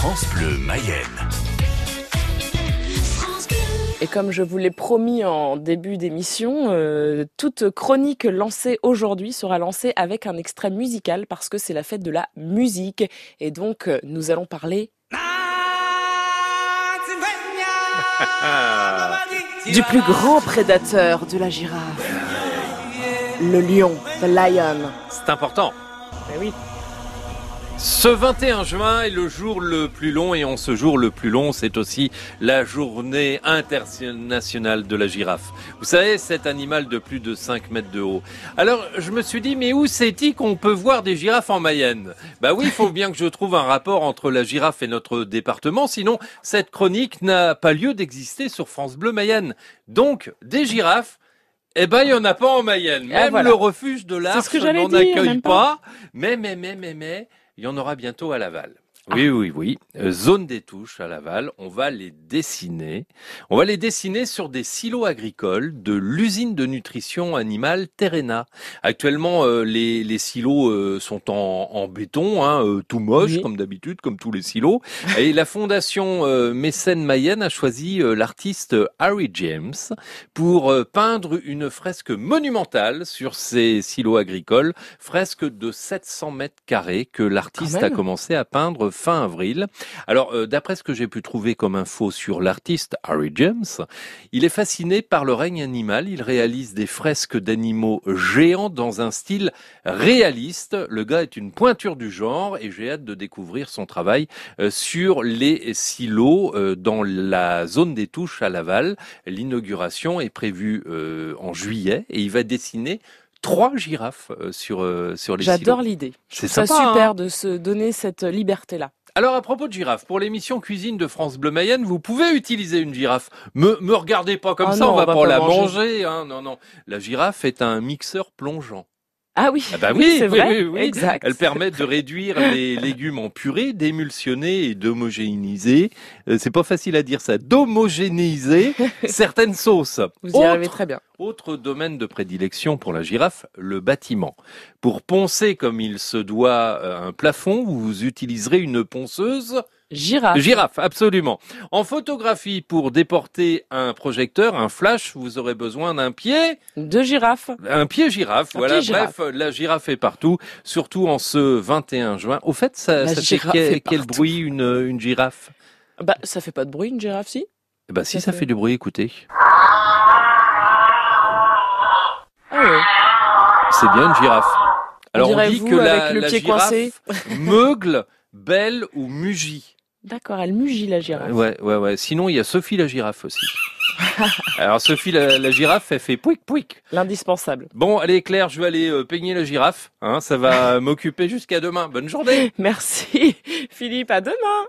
France Bleu Mayenne. Et comme je vous l'ai promis en début d'émission, euh, toute chronique lancée aujourd'hui sera lancée avec un extrait musical parce que c'est la fête de la musique. Et donc, euh, nous allons parler du plus grand prédateur de la girafe. Le lion, the lion. C'est important. Eh oui. Ce 21 juin est le jour le plus long et en ce jour le plus long, c'est aussi la journée internationale de la girafe. Vous savez, cet animal de plus de 5 mètres de haut. Alors, je me suis dit, mais où c'est-il qu'on peut voir des girafes en Mayenne? Bah oui, il faut bien que je trouve un rapport entre la girafe et notre département, sinon cette chronique n'a pas lieu d'exister sur France Bleu Mayenne. Donc, des girafes, eh ben, il n'y en a pas en Mayenne. Ah, Même voilà. le refuge de l'Arche n'en accueille pas. Mais, mais, mais, mais, mais, il y en aura bientôt à Laval. Ah. Oui, oui, oui. Euh, zone des touches à Laval. On va les dessiner. On va les dessiner sur des silos agricoles de l'usine de nutrition animale Terena. Actuellement, euh, les, les silos euh, sont en, en béton, hein, tout moche Oui. comme d'habitude, comme tous les silos. Et la fondation Mécène Mayenne a choisi l'artiste Harry James pour peindre une fresque monumentale sur ces silos agricoles, fresque de 700 mètres carrés que l'artiste a commencé à peindre fin avril. Alors, euh, d'après ce que j'ai pu trouver comme info sur l'artiste Harry James, il est fasciné par le règne animal. Il réalise des fresques d'animaux géants dans un style réaliste. Le gars est une pointure du genre et j'ai hâte de découvrir son travail euh, sur les silos euh, dans la zone des touches à Laval. L'inauguration est prévue en juillet et il va dessiner trois girafes euh, sur euh, sur les. J'adore l'idée. C'est C'est sympa, super hein de se donner cette liberté-là. Alors à propos de girafes, pour l'émission cuisine de France Bleu Mayenne, vous pouvez utiliser une girafe. Me me regardez pas comme Ah ça, non, on va, on va pas, pas la manger. manger. hein. Non non, la girafe est un mixeur plongeant. Ah oui, Ah bah oui, c'est vrai, oui, oui. exact. Elle permet de réduire les légumes en purée, d'émulsionner et d'homogénéiser. euh, c'est pas facile à dire ça, d'homogénéiser certaines sauces. Vous y Autre- arrivez très bien. autre domaine de prédilection pour la girafe, le bâtiment. Pour poncer comme il se doit euh, un plafond, vous utiliserez une ponceuse Girafe. Girafe, absolument. En photographie, pour déporter un projecteur, un flash, vous aurez besoin d'un pied, Deux girafes. un pied girafe. Un voilà, pied girafe. bref, la girafe est partout, surtout en ce 21 juin. Au fait, ça, fait girafe quel, bruit une, une girafe? Bah, ça fait pas de bruit, une girafe, si? Ben, si Ça ça fait- fait du bruit, écoutez. Ah ouais. C'est bien une girafe. Alors on dit que la, avec le la pied girafe coincé. meugle, belle ou mugit? D'accord, elle mugit, la girafe. Ouais, ouais, ouais. Sinon, il y a Sophie la girafe aussi. Alors Sophie la, la girafe, elle fait pouic pouic. L'indispensable. Bon, allez Claire, je vais aller euh, peigner la girafe. Hein, ça va m'occuper jusqu'à demain. Bonne journée. Merci, Philippe, à demain